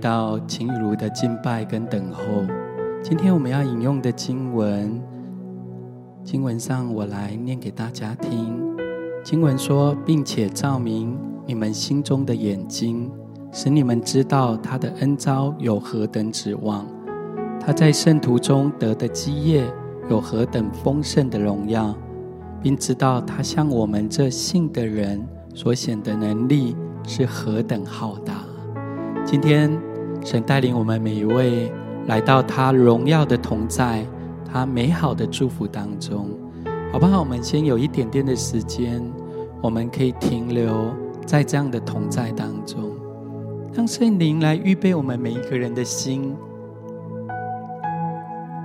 到晴雨如的敬拜跟等候。今天我们要引用的经文，经文上我来念给大家听。经文说，并且照明你们心中的眼睛，使你们知道他的恩召有何等指望，他在圣徒中得的基业有何等丰盛的荣耀，并知道他向我们这信的人。所显的能力是何等浩大！今天神带领我们每一位来到他荣耀的同在，他美好的祝福当中，好不好？我们先有一点点的时间，我们可以停留在这样的同在当中，让圣灵来预备我们每一个人的心，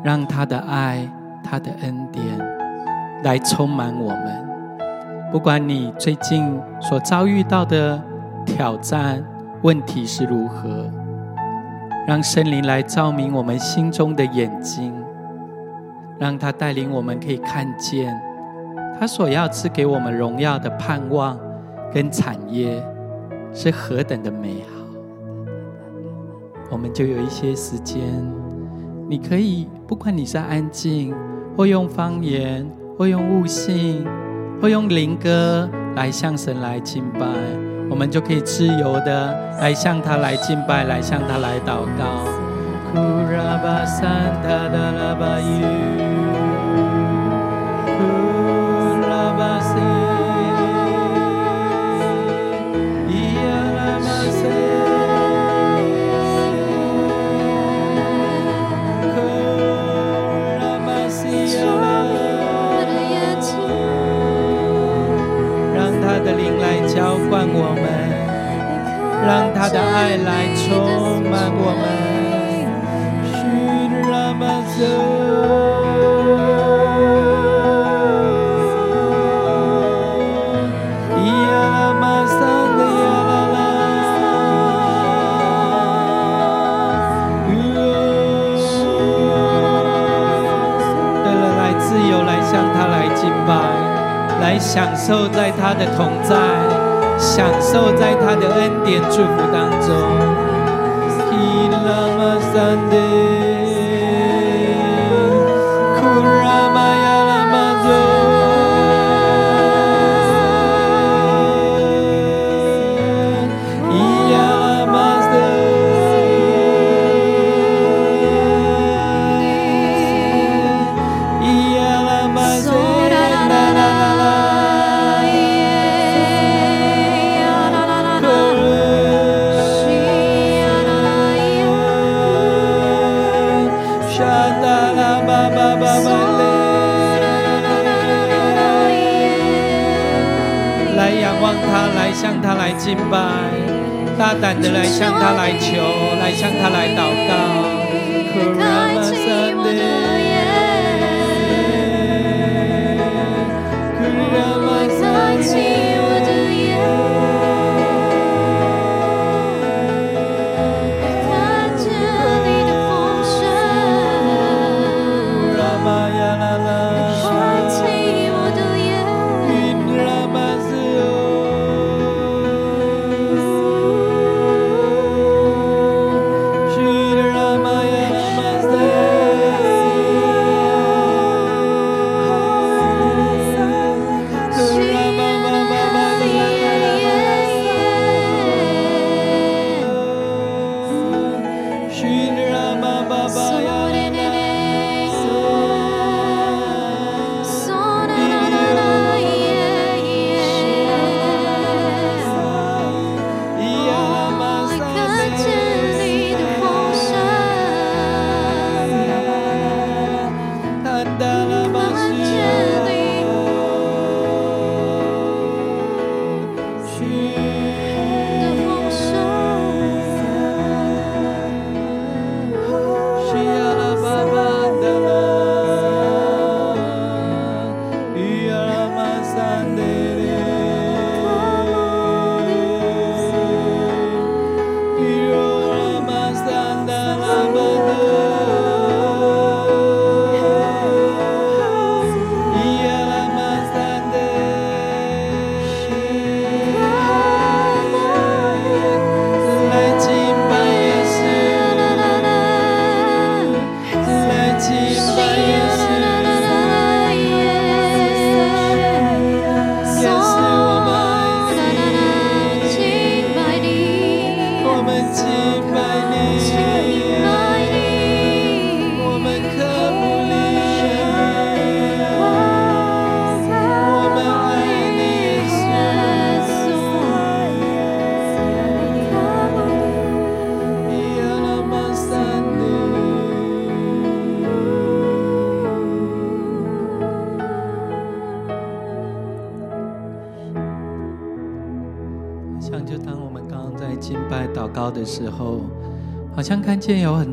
让他的爱、他的恩典来充满我们。不管你最近所遭遇到的挑战、问题是如何，让圣灵来照明我们心中的眼睛，让他带领我们可以看见他所要赐给我们荣耀的盼望跟产业是何等的美好。我们就有一些时间，你可以不管你是安静，或用方言，或用悟性。或用灵歌来向神来敬拜，我们就可以自由的来向他来敬拜，来向他来祷告。浇灌我们让他的爱来充满我们。对了，来自由，来向他来敬拜，来享受在他的同在。享受在他的恩典祝福当中。敬拜，大胆的来向他来求，来向他来祷告。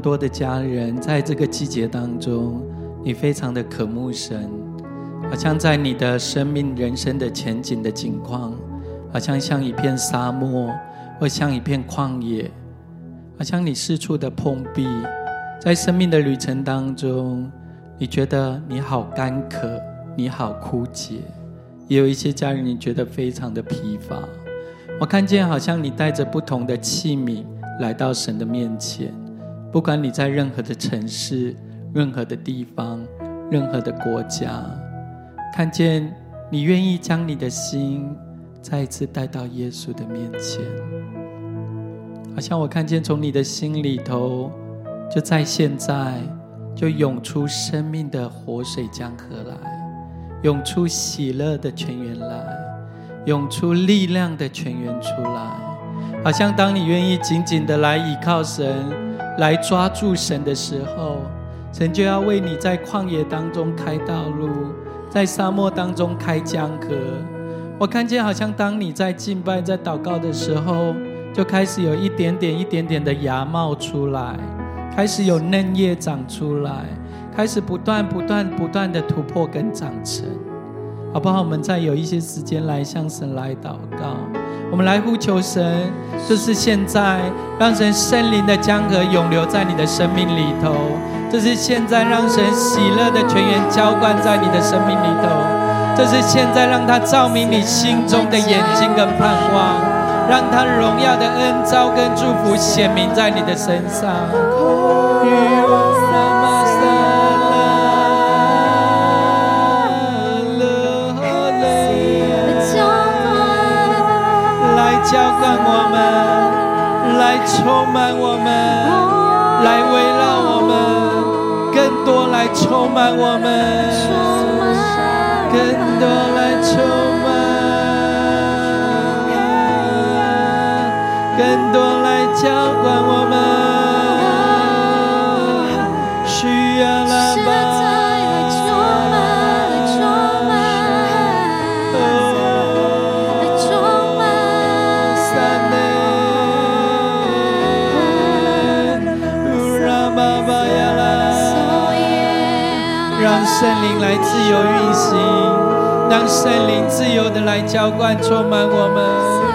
多的家人在这个季节当中，你非常的渴慕神，好像在你的生命人生的前景的景况，好像像一片沙漠，或像一片旷野，好像你四处的碰壁，在生命的旅程当中，你觉得你好干渴，你好枯竭，也有一些家人你觉得非常的疲乏。我看见好像你带着不同的器皿。来到神的面前，不管你在任何的城市、任何的地方、任何的国家，看见你愿意将你的心再一次带到耶稣的面前，好像我看见从你的心里头，就在现在就涌出生命的活水江河来，涌出喜乐的泉源来，涌出力量的泉源出来。好像当你愿意紧紧的来倚靠神，来抓住神的时候，神就要为你在旷野当中开道路，在沙漠当中开江河。我看见好像当你在敬拜、在祷告的时候，就开始有一点点、一点点的芽冒出来，开始有嫩叶长出来，开始不断、不断、不断的突破跟长成，好不好？我们再有一些时间来向神来祷告。我们来呼求神，就是现在，让神圣灵的江河涌流在你的生命里头；这是现在，让神喜乐的泉源浇灌在你的生命里头；这是现在，让他照明你心中的眼睛跟盼望，让他荣耀的恩召跟祝福显明在你的身上。让我们，来充满我们，来围绕我们，更多来充满我们，更多来充满，更多来浇灌我们。圣灵来自由运行，让圣灵自由的来浇灌、充满我们。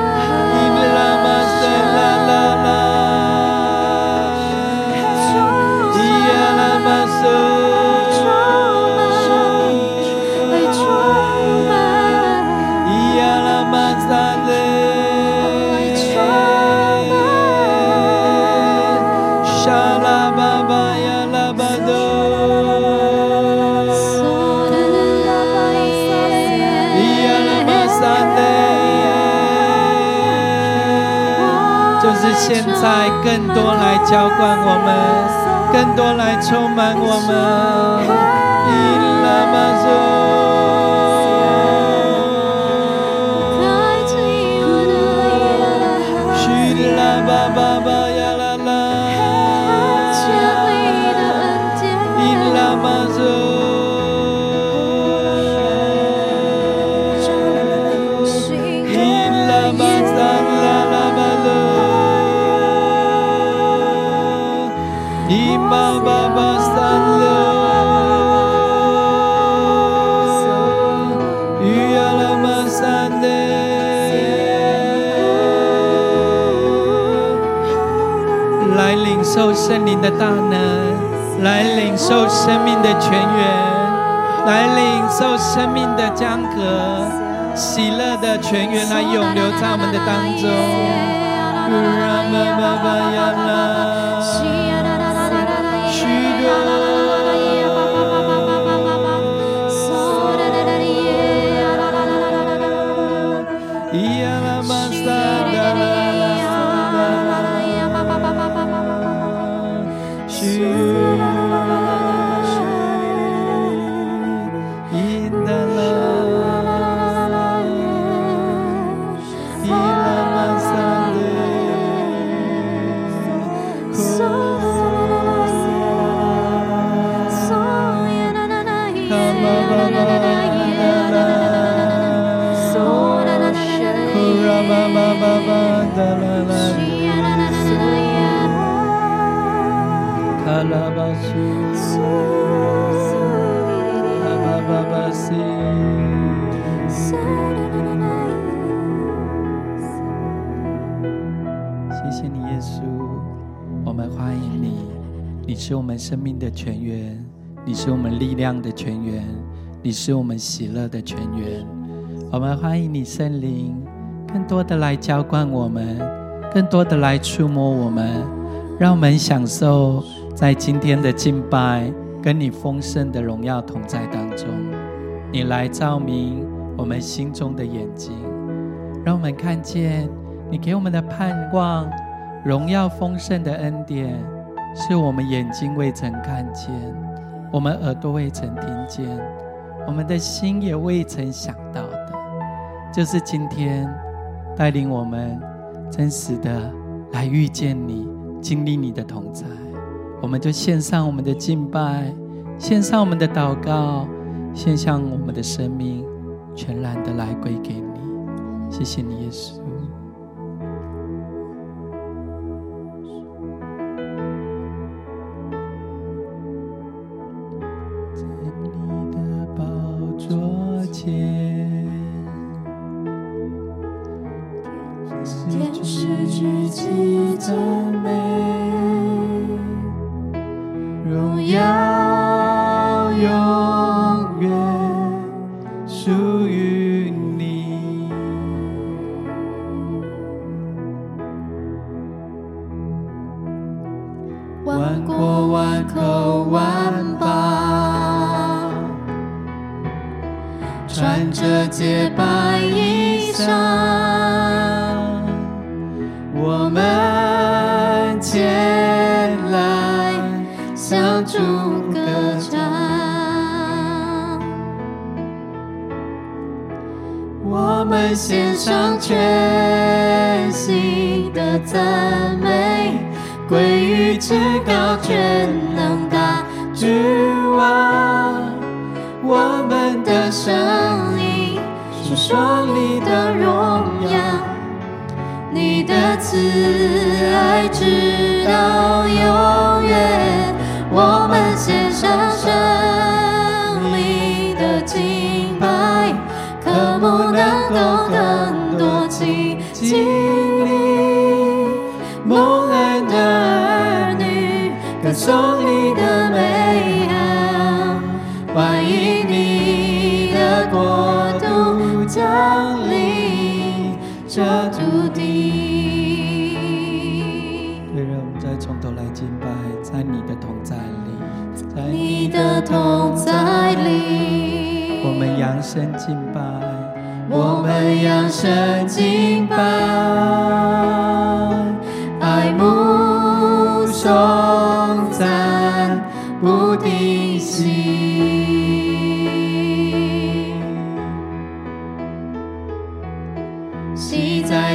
现在更多来浇灌我们，更多来充满我们。圣灵的大能，来领受生命的泉源，来领受生命的江河，喜乐的泉源来永流在我们的当中。是我们力量的泉源，你是我们喜乐的泉源。我们欢迎你，圣灵，更多的来浇灌我们，更多的来触摸我们，让我们享受在今天的敬拜跟你丰盛的荣耀同在当中。你来照明我们心中的眼睛，让我们看见。你给我们的盼望，荣耀丰盛的恩典，是我们眼睛未曾看见，我们耳朵未曾听见，我们的心也未曾想到的。就是今天带领我们真实的来遇见你，经历你的同在，我们就献上我们的敬拜，献上我们的祷告，献上我们的生命，全然的来归给你。谢谢你，耶稣。你最美，荣耀。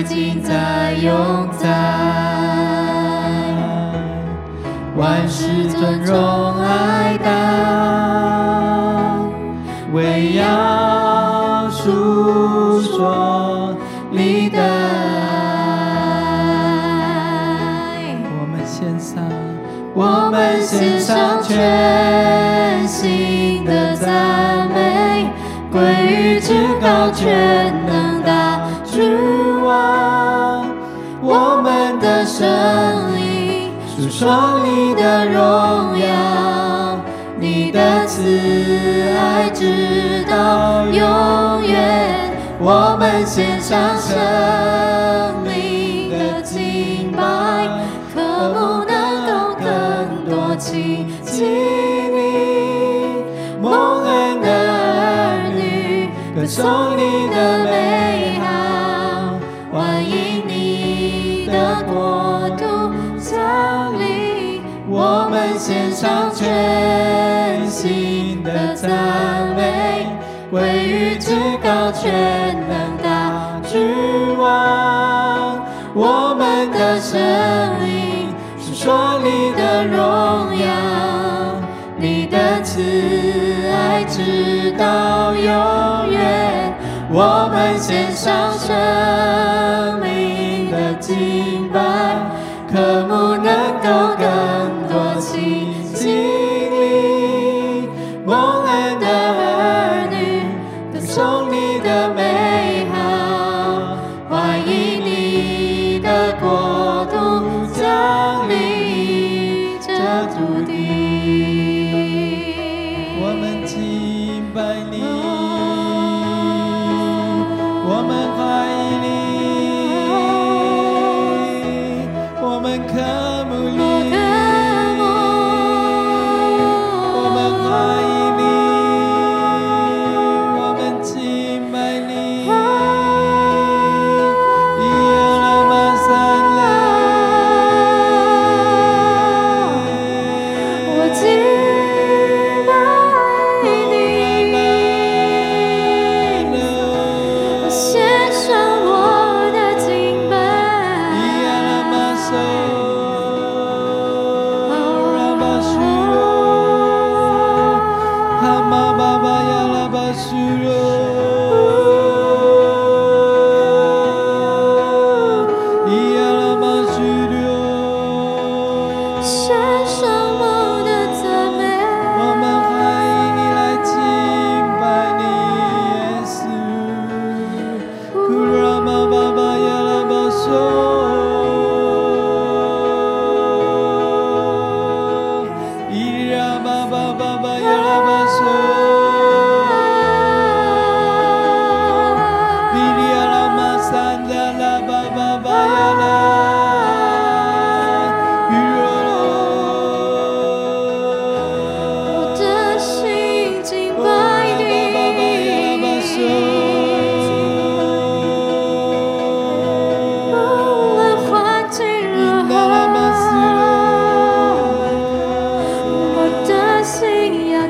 今在永在，万事尊荣。strong 全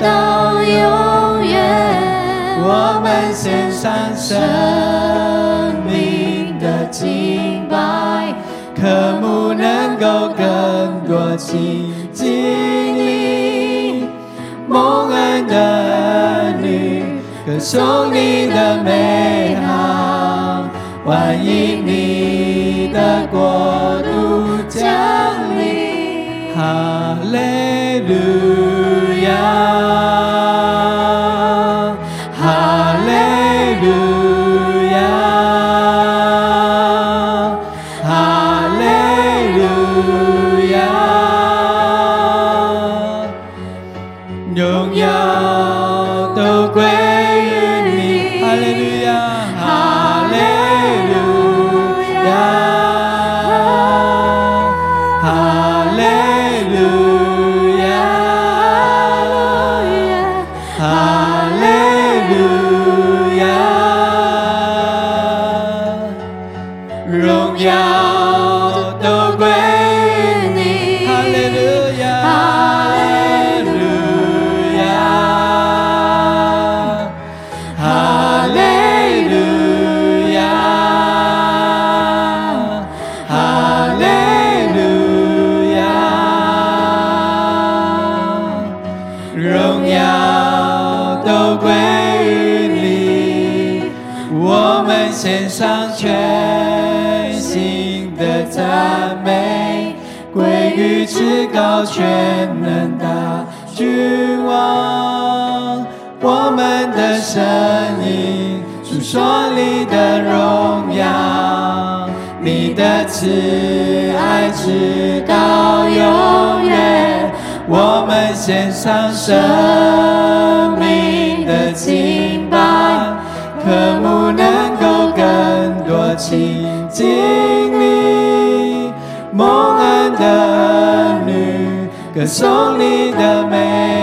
到永远，我们献上生命的敬拜，渴慕能够更多亲近你，蒙恩的女，歌颂你的美好，欢迎你的国度降临，哈利路。Amém. 做你的荣耀，你的慈爱直到永远。我们献上生命的敬拜，可不能够更多亲近你，蒙恩的儿女，歌颂你的美。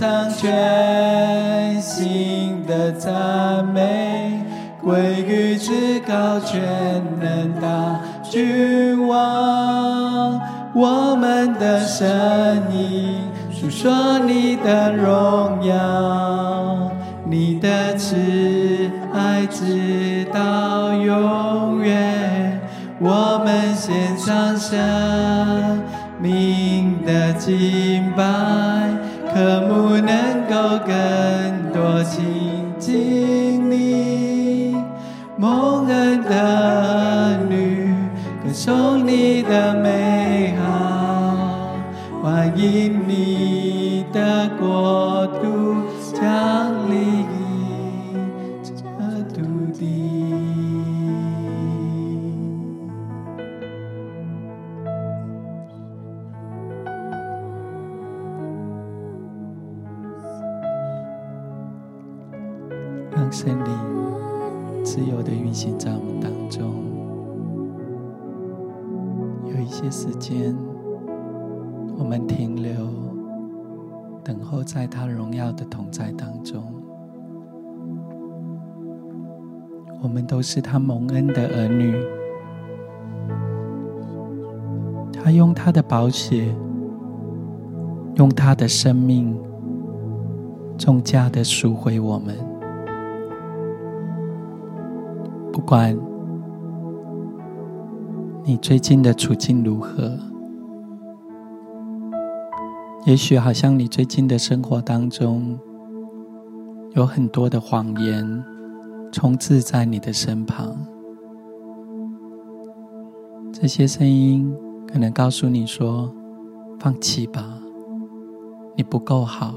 上全心的赞美，归于至高全能大君王，我们的声音诉说你的荣耀，你的慈爱直到永远，我们献上生能是他蒙恩的儿女。他用他的宝血，用他的生命，重价的赎回我们。不管你最近的处境如何，也许好像你最近的生活当中有很多的谎言充斥在你的身旁，这些声音可能告诉你说：“放弃吧，你不够好，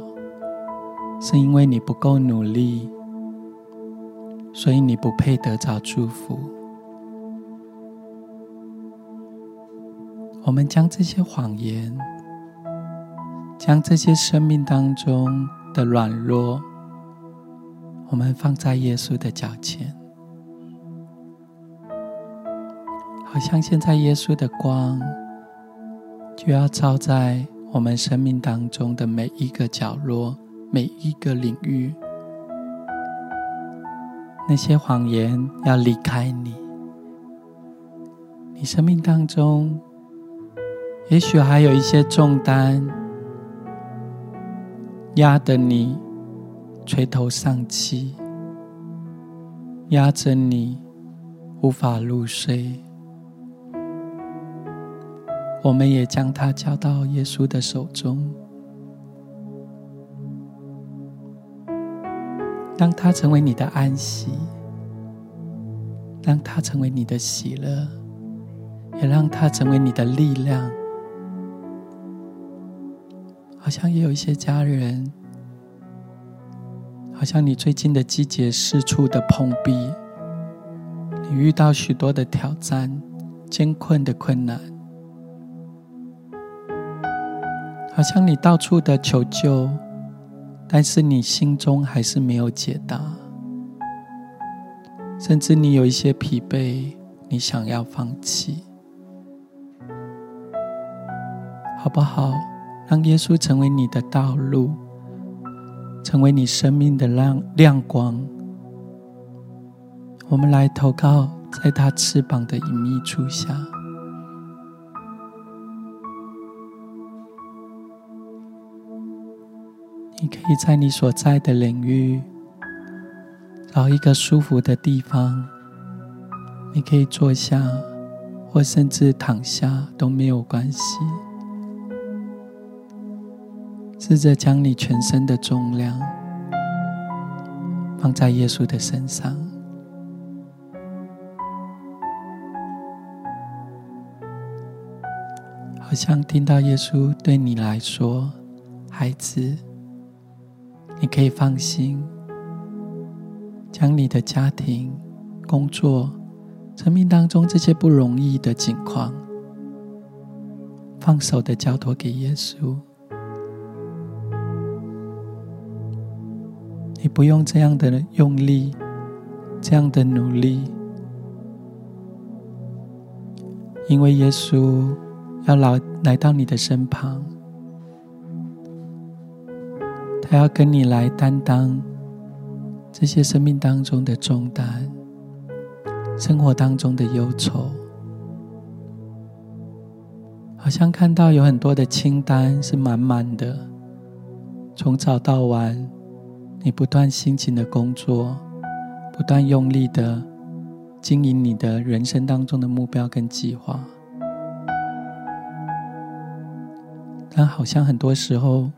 是因为你不够努力。”所以你不配得着祝福。我们将这些谎言，将这些生命当中的软弱，我们放在耶稣的脚前，好像现在耶稣的光就要照在我们生命当中的每一个角落、每一个领域。那些谎言要离开你，你生命当中，也许还有一些重担压得你垂头丧气，压着你无法入睡。我们也将它交到耶稣的手中。让它成为你的安息，让它成为你的喜乐，也让它成为你的力量。好像也有一些家人，好像你最近的季节四处的碰壁，你遇到许多的挑战、艰困的困难，好像你到处的求救。但是你心中还是没有解答，甚至你有一些疲惫，你想要放弃，好不好？让耶稣成为你的道路，成为你生命的亮亮光。我们来投靠在他翅膀的隐秘处下。你可以在你所在的领域找一个舒服的地方，你可以坐下，或甚至躺下都没有关系。试着将你全身的重量放在耶稣的身上，好像听到耶稣对你来说，孩子。你可以放心，将你的家庭、工作、生命当中这些不容易的境况，放手的交托给耶稣。你不用这样的用力，这样的努力，因为耶稣要来来到你的身旁，他要跟你来担当这些生命当中的重担，生活当中的忧愁。好像看到有很多的清单是满满的，从早到晚，你不断辛勤的工作，不断用力的经营你的人生当中的目标跟计划，但好像很多时候，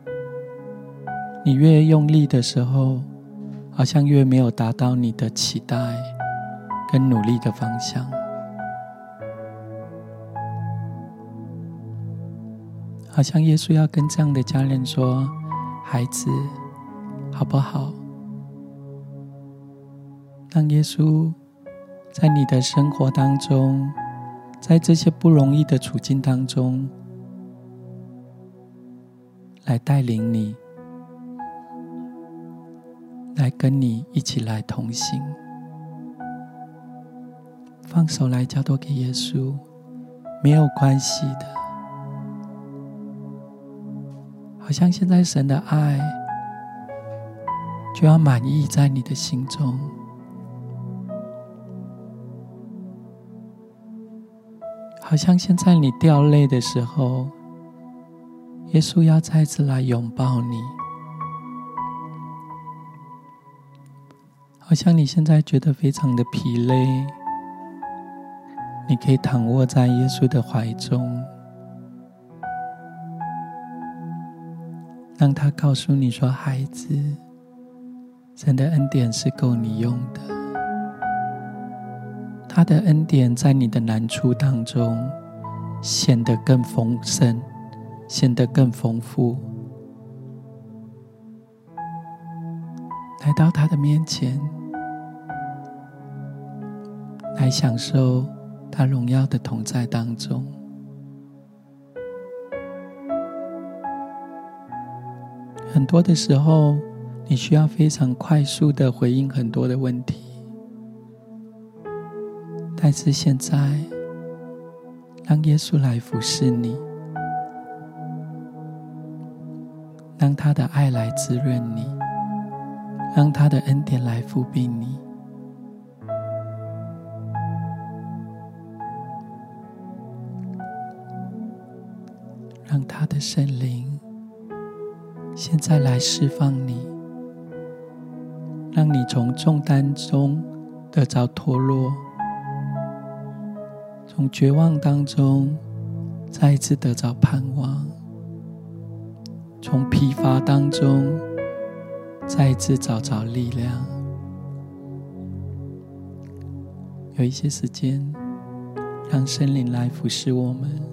你越用力的时候，好像越没有达到你的期待跟努力的方向。好像耶稣要跟这样的家人说：“孩子，好不好？让耶稣在你的生活当中，在这些不容易的处境当中，来带领你，来跟你一起来同行。放手来交托给耶稣，没有关系的。”好像现在神的爱就要满意在你的心中，好像现在你掉泪的时候，耶稣要再次来拥抱你。好像你现在觉得非常的疲累，你可以躺卧在耶稣的怀中。让他告诉你说：“孩子，神的恩典是够你用的。他的恩典在你的难处当中显得更丰盛，显得更丰富。来到他的面前，来享受他荣耀的同在当中。”很多的时候，你需要非常快速的回应很多的问题，但是现在，让耶稣来服侍你，让他的爱来滋润你，让他的恩典来覆庇你，让他的圣灵。现在来释放你，让你从重担中得着脱落，从绝望当中再一次得着盼望，从疲乏当中再一次找着力量。有一些时间，让森林来服侍我们。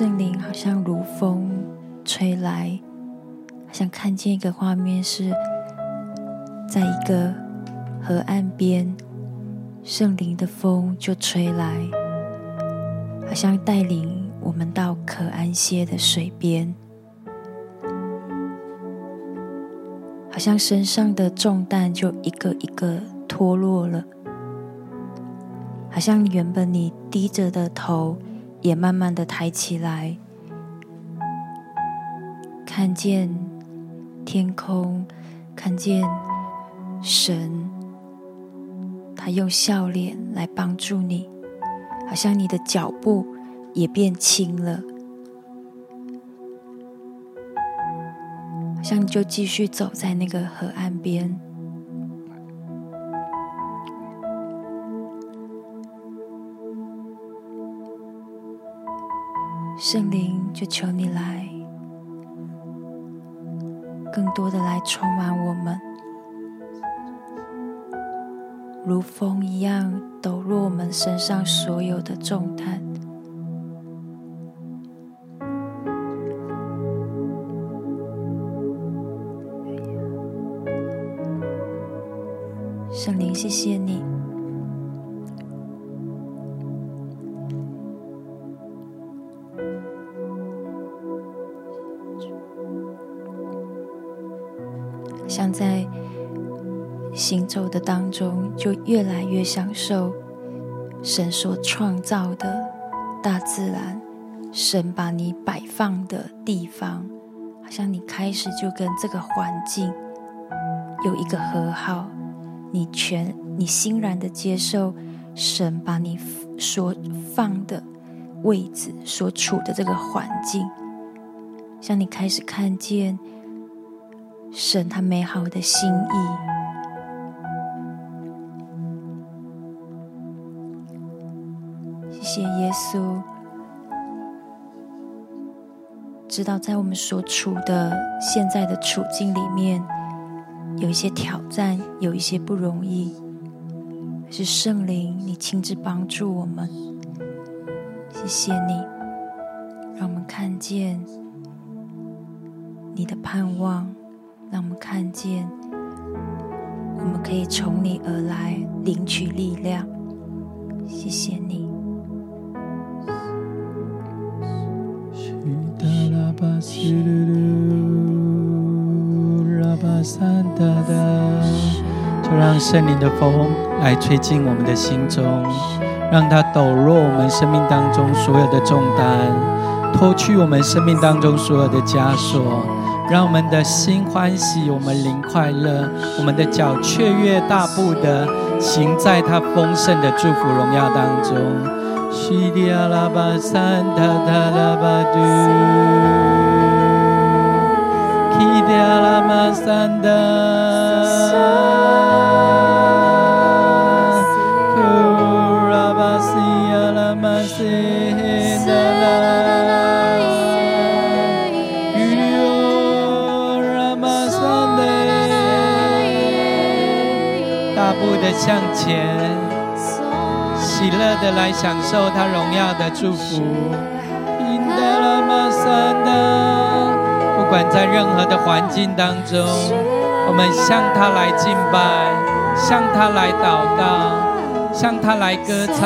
圣灵好像如风吹来，好像看见一个画面是，在一个河岸边，圣灵的风就吹来，好像带领我们到可安歇的水边，好像身上的重担就一个一个脱落了，好像原本你低着的头。也慢慢的抬起来，看见天空，看见神，他用笑脸来帮助你，好像你的脚步也变轻了，好像你就继续走在那个河岸边。圣灵，就求你来，更多的来充满我们，如风一样抖落我们身上所有的重担。圣灵，谢谢你。像在行走的当中，就越来越享受神所创造的大自然，神把你摆放的地方，好像你开始就跟这个环境有一个和好，你全你欣然的接受神把你所放的位置，所处的这个环境，像你开始看见。神他美好的心意，谢谢耶稣。知道在我们所处的现在的处境里面，有一些挑战，有一些不容易，是圣灵你亲自帮助我们。谢谢你，让我们看见你的盼望。让我们看见，我们可以从你而来领取力量。谢谢你。就让圣灵的风来吹进我们的心中，让它抖落我们生命当中所有的重担，脱去我们生命当中所有的枷锁。让我们的心欢喜，我们灵快乐，我们的脚雀跃大步的行在他丰盛的祝福荣耀当中。西利阿拉巴三塔塔拉巴杜，基迪阿拉巴三达。向前，喜乐的来享受他荣耀的祝福。不管在任何的环境当中，我们向他来敬拜，向他来祷告，向他来歌唱。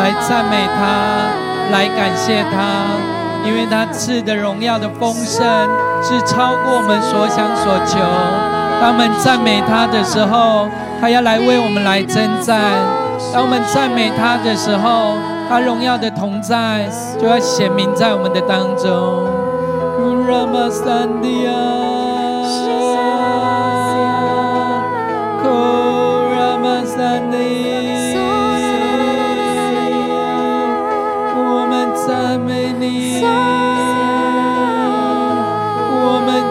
来赞美他，来感谢他，因为他赐的荣耀的丰盛是超过我们所想所求。当我们赞美他的时候，他要来为我们来征战；当我们赞美他的时候，他荣耀的同在就要显明在我们的当中。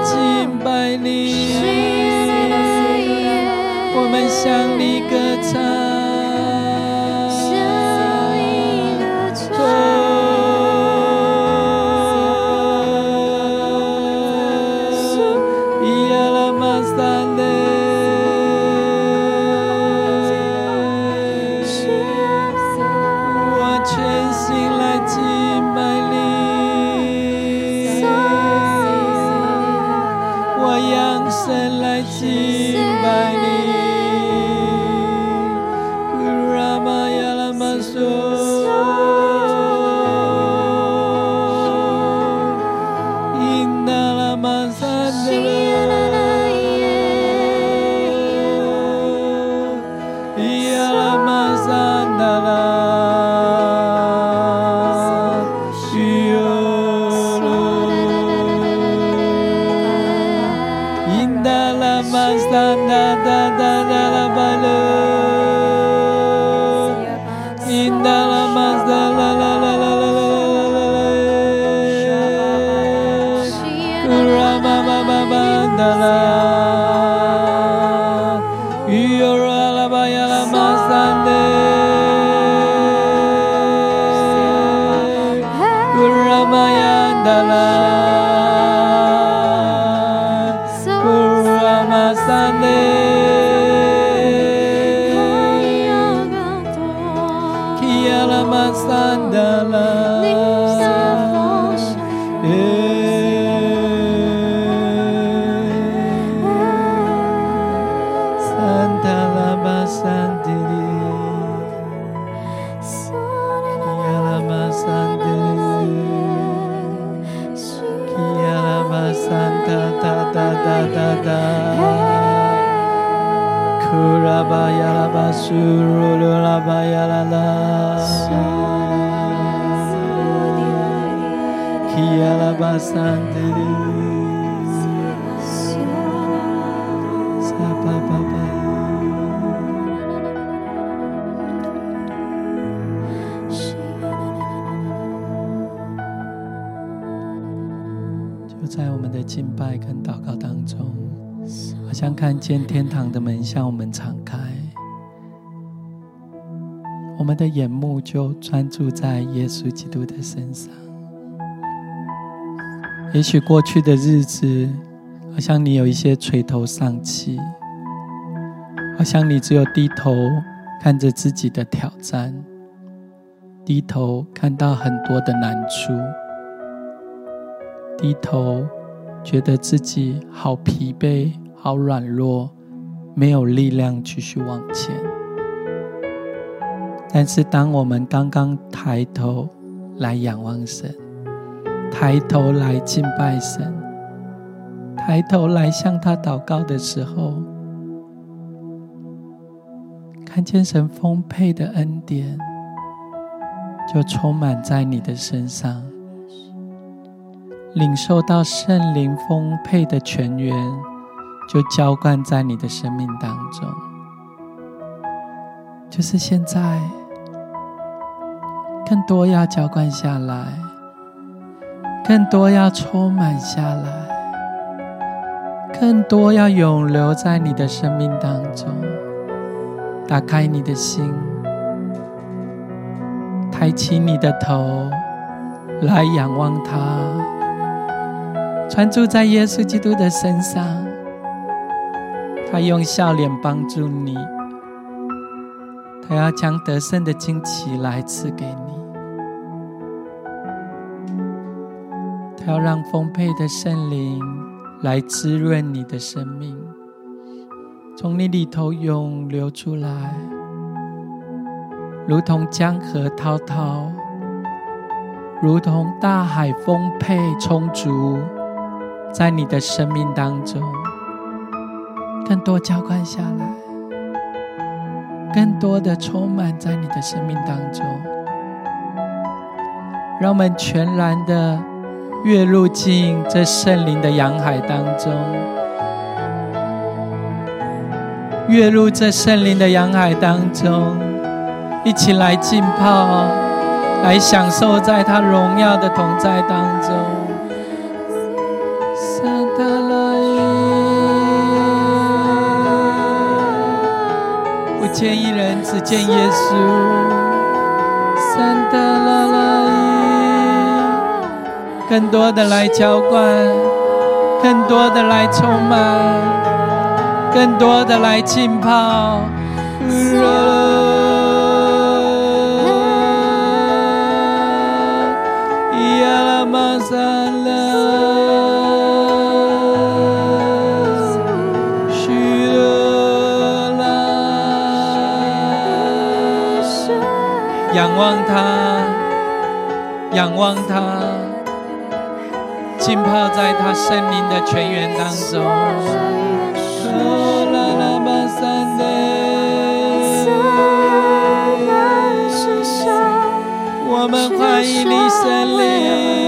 敬百你，我们向。dalam 就在我们的敬拜跟祷告当中，好像看见天堂的门向我们敞开，我们的眼目就专注在耶稣基督的身上。也许过去的日子，好像你有一些垂头丧气，好像你只有低头看着自己的挑战，低头看到很多的难处，低头觉得自己好疲惫。好软弱，没有力量继续往前。但是，当我们刚刚抬头来仰望神，抬头来敬拜神，抬头来向他祷告的时候，看见神丰沛的恩典就充满在你的身上，领受到圣灵丰沛的泉源。就浇灌在你的生命当中，就是现在，更多要浇灌下来，更多要充满下来，更多要涌流在你的生命当中。打开你的心，抬起你的头，来仰望他，专注在耶稣基督的身上。他用笑脸帮助你，他要将得胜的惊奇来赐给你，要让丰沛的圣灵来滋润你的生命，从你里头涌流出来，如同江河滔滔，如同大海丰沛充足，在你的生命当中，更多浇灌下来，更多的充满在你的生命当中，让我们全然的跃入进这圣灵的洋海当中。跃入这圣灵的洋海当中，一起来浸泡，来享受在他荣耀的同在当中。不见一人，只见耶稣。更多的来浇灌，更多的来充满。更多的来浸泡。仰望他，仰望他，泡在他圣灵的泉源当中。我们欢迎你，圣灵，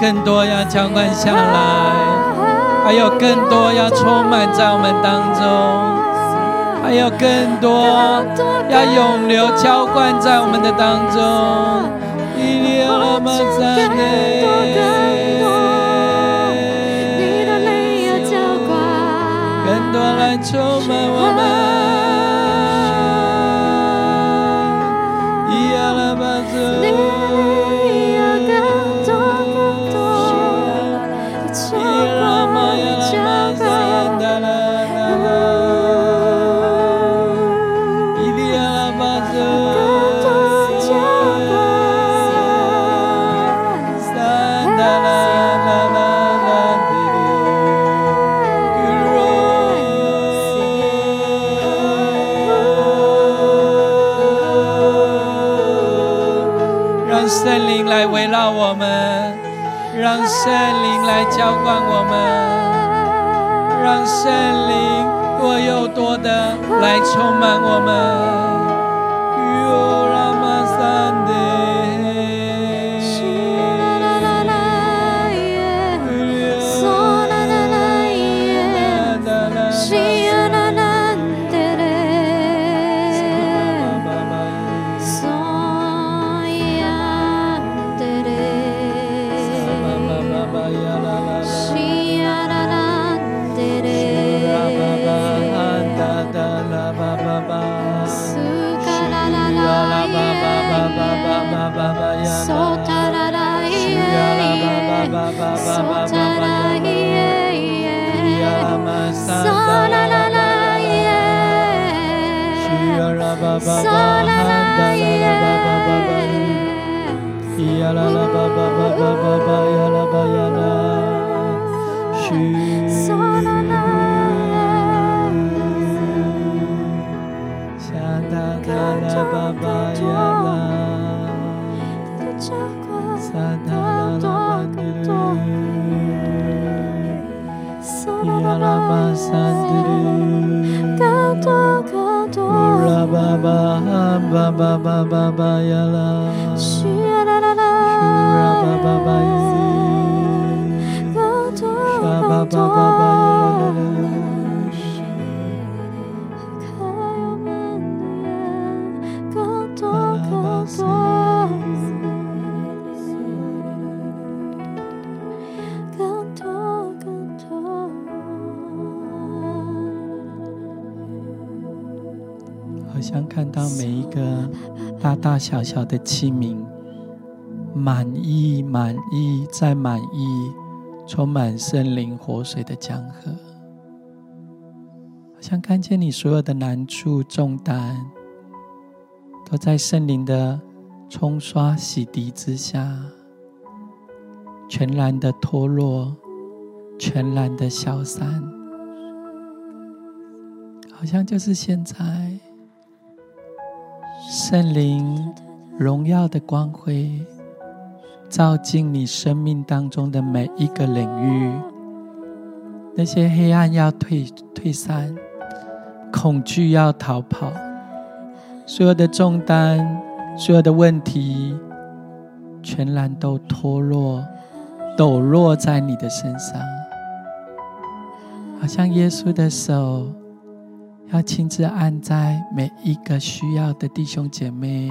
更多要浇灌下来，还有更多要充满在我们当中，还有更多要永流浇灌在我们的当中。更多来充满我们。圣灵来浇灌我们，让圣灵多又多的来充满我们。向大大的爸爸呀。爸爸啊，爸爸，爸爸，爸呀啦！需要爸爸，爸爸，有多少？有多少？大大小小的器皿，满意、满意再满意，充满圣灵活水的江河，好像看见你所有的难处、重担，都在圣灵的冲刷、洗涤之下，全然的脱落，全然的消散，好像就是现在。圣灵荣耀的光辉照进你生命当中的每一个领域，那些黑暗要退退散，恐惧要逃跑，所有的重担、所有的问题，全然都脱落、抖落在你的身上，好像耶稣的手。要亲自按在每一个需要的弟兄姐妹、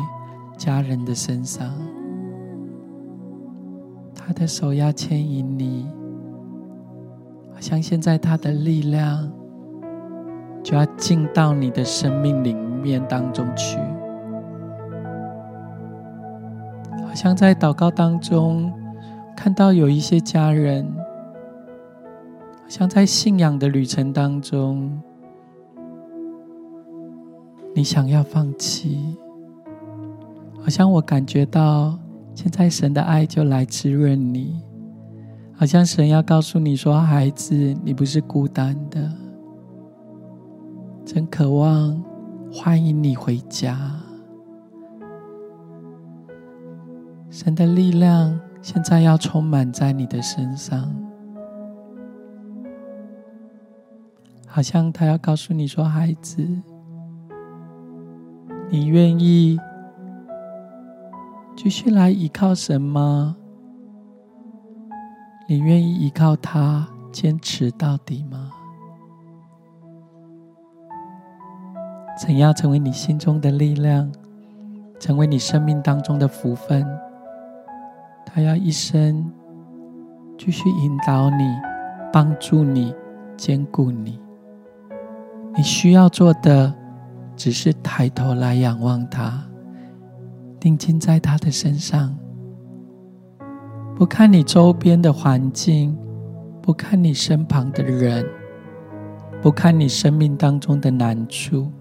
家人的身上，他的手要牵引你，好像现在他的力量就要进到你的生命里面当中去，好像在祷告当中看到有一些家人，好像在信仰的旅程当中。你想要放弃，好像我感觉到现在神的爱就来滋润你，好像神要告诉你说：“孩子，你不是孤单的，真渴望欢迎你回家。”神的力量现在要充满在你的身上，好像他要告诉你说：“孩子。”你愿意继续来依靠神吗？你愿意依靠他坚持到底吗？怎样成为你心中的力量，成为你生命当中的福分？他要一生继续引导你、帮助你、兼顾你。你需要做的。只是抬头来仰望他，定睛在他的身上，不看你周边的环境，不看你身旁的人，不看你生命当中的难处，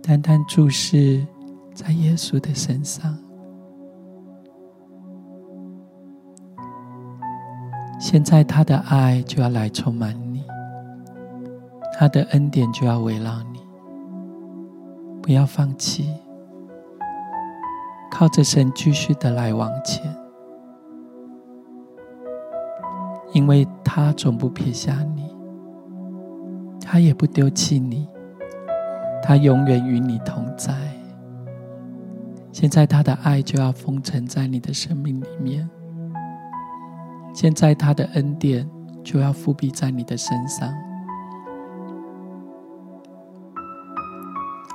单单注视在耶稣的身上。现在他的爱就要来充满你。他的恩典就要围绕你，不要放弃，靠着神继续的来往前，因为他总不撇下你，他也不丢弃你，他永远与你同在。现在他的爱就要封存在你的生命里面，现在他的恩典就要覆庇在你的身上。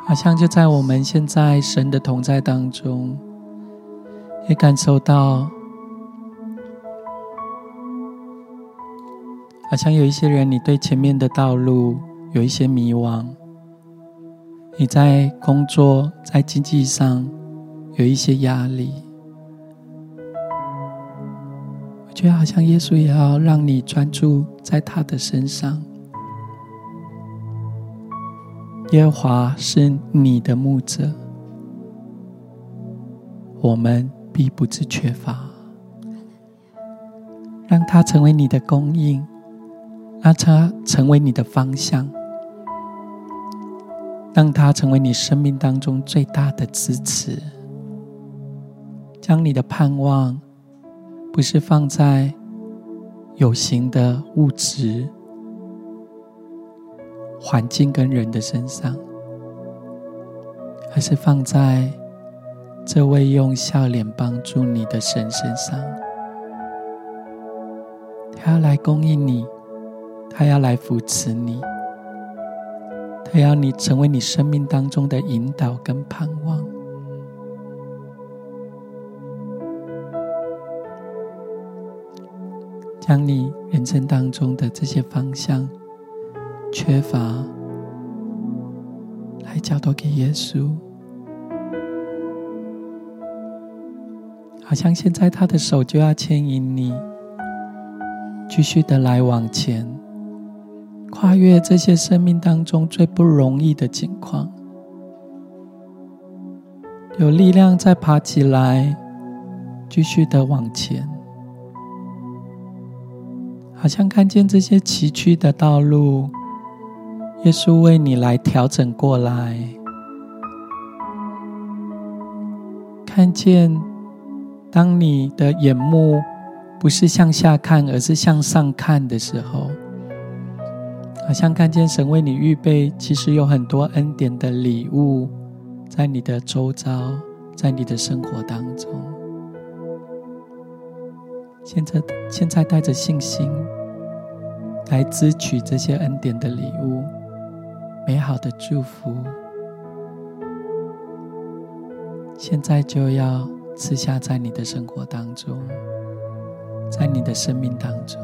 好像就在我们现在神的同在当中，也感受到，好像有一些人，你对前面的道路有一些迷惘，你在工作、在经济上有一些压力，我觉得好像耶稣也要让你专注在他的身上。耶和华是你的牧者，我们必不致缺乏。让他成为你的供应，让他成为你的方向，让他成为你生命当中最大的支持。将你的盼望不是放在有形的物质。环境跟人的身上，而是放在这位用笑脸帮助你的神身上。他要来供应你，他要来扶持你，他要你成为你生命当中的引导跟盼望，将你人生当中的这些方向。缺乏，来交托给耶稣。好像现在他的手就要牵引你，继续的来往前，跨越这些生命当中最不容易的境况，有力量再爬起来，继续的往前。好像看见这些崎岖的道路耶稣为你来调整过来，看见。当你的眼目不是向下看，而是向上看的时候，好像看见神为你预备，其实有很多恩典的礼物在你的周遭，在你的生活当中。现在，现在带着信心来支取这些恩典的礼物，美好的祝福，现在就要。赐下在你的生活当中，在你的生命当中，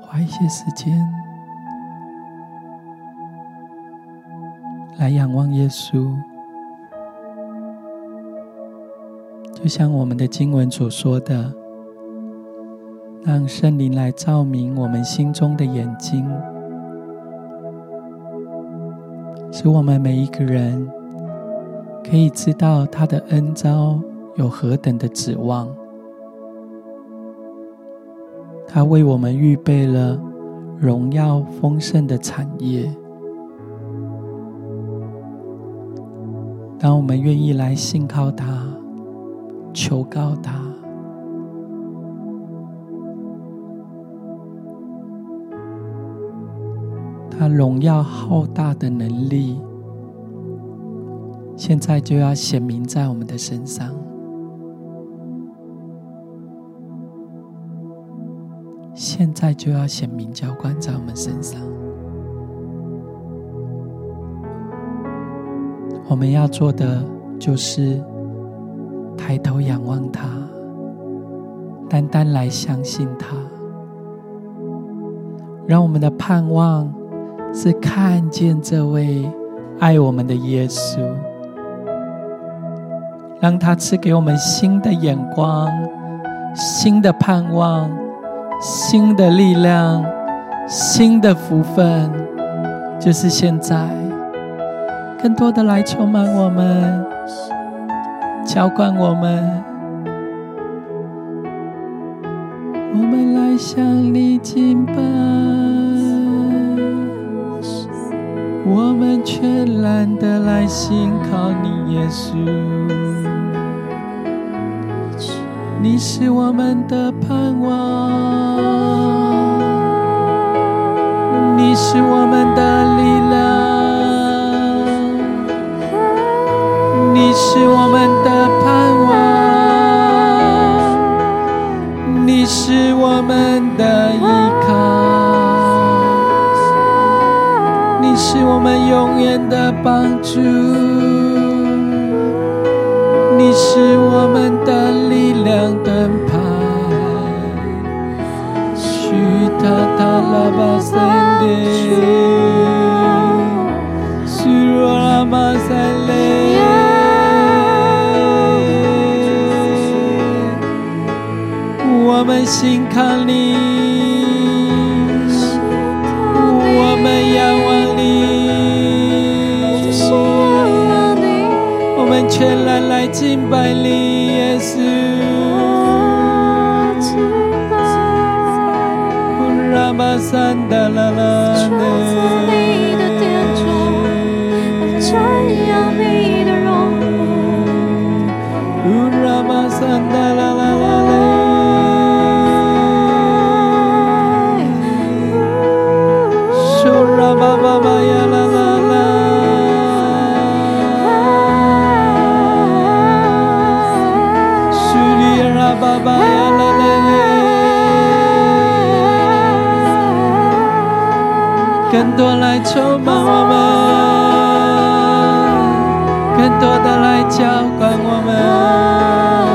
花一些时间来仰望耶稣，就像我们的经文所说的，让圣灵来照明我们心中的眼睛。使我们每一个人可以知道他的恩召有何等的指望，他为我们预备了荣耀丰盛的产业。当我们愿意来信靠他、求告他。他荣耀浩大的能力，现在就要显明在我们的身上。现在就要显明浇灌在我们身上。我们要做的就是抬头仰望他，单单来相信他，让我们的盼望。是看见这位爱我们的。耶稣，让他赐给我们新的眼光、新的盼望、新的力量、新的福分，就是现在，更多的来充满我们，浇灌我们，我们来向你敬拜。我们却懒得来信靠你，耶稣，你是我们的盼望，你是我们的力量，你是我们的盼望，你是我们我们永远的帮助，你是我们的力量灯牌。许塔塔拉巴森德，许罗拉玛塞雷，我们信靠你。更多来充满我们，更多的来浇灌我们。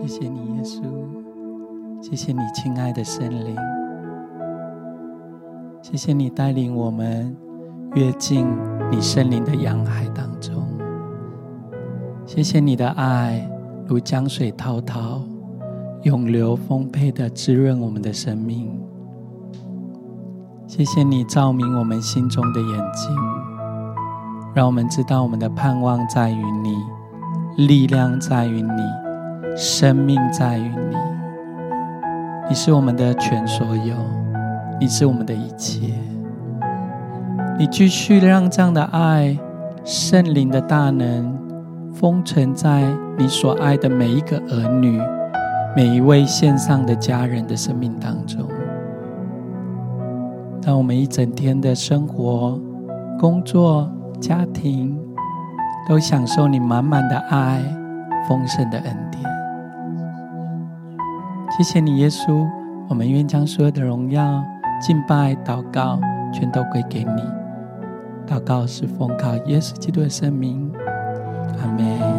谢谢你，耶稣，谢谢你，亲爱的圣灵，谢谢你带领我们跃进你圣灵的洋海当中。谢谢你的爱如江水滔滔，涌流丰沛的滋润我们的生命。谢谢你照明我们心中的眼睛，让我们知道我们的盼望在于你，力量在于你，生命在于你。你是我们的全所有，你是我们的一切。你继续让这样的爱、圣灵的大能封存在你所爱的每一个儿女、每一位线上的家人的生命当中。当我们一整天的生活、工作、家庭，都享受你满满的爱、丰盛的恩典。谢谢你，耶稣，我们愿将所有的荣耀、敬拜、祷告，全都归给你。祷告是奉靠耶稣基督的圣名，阿门。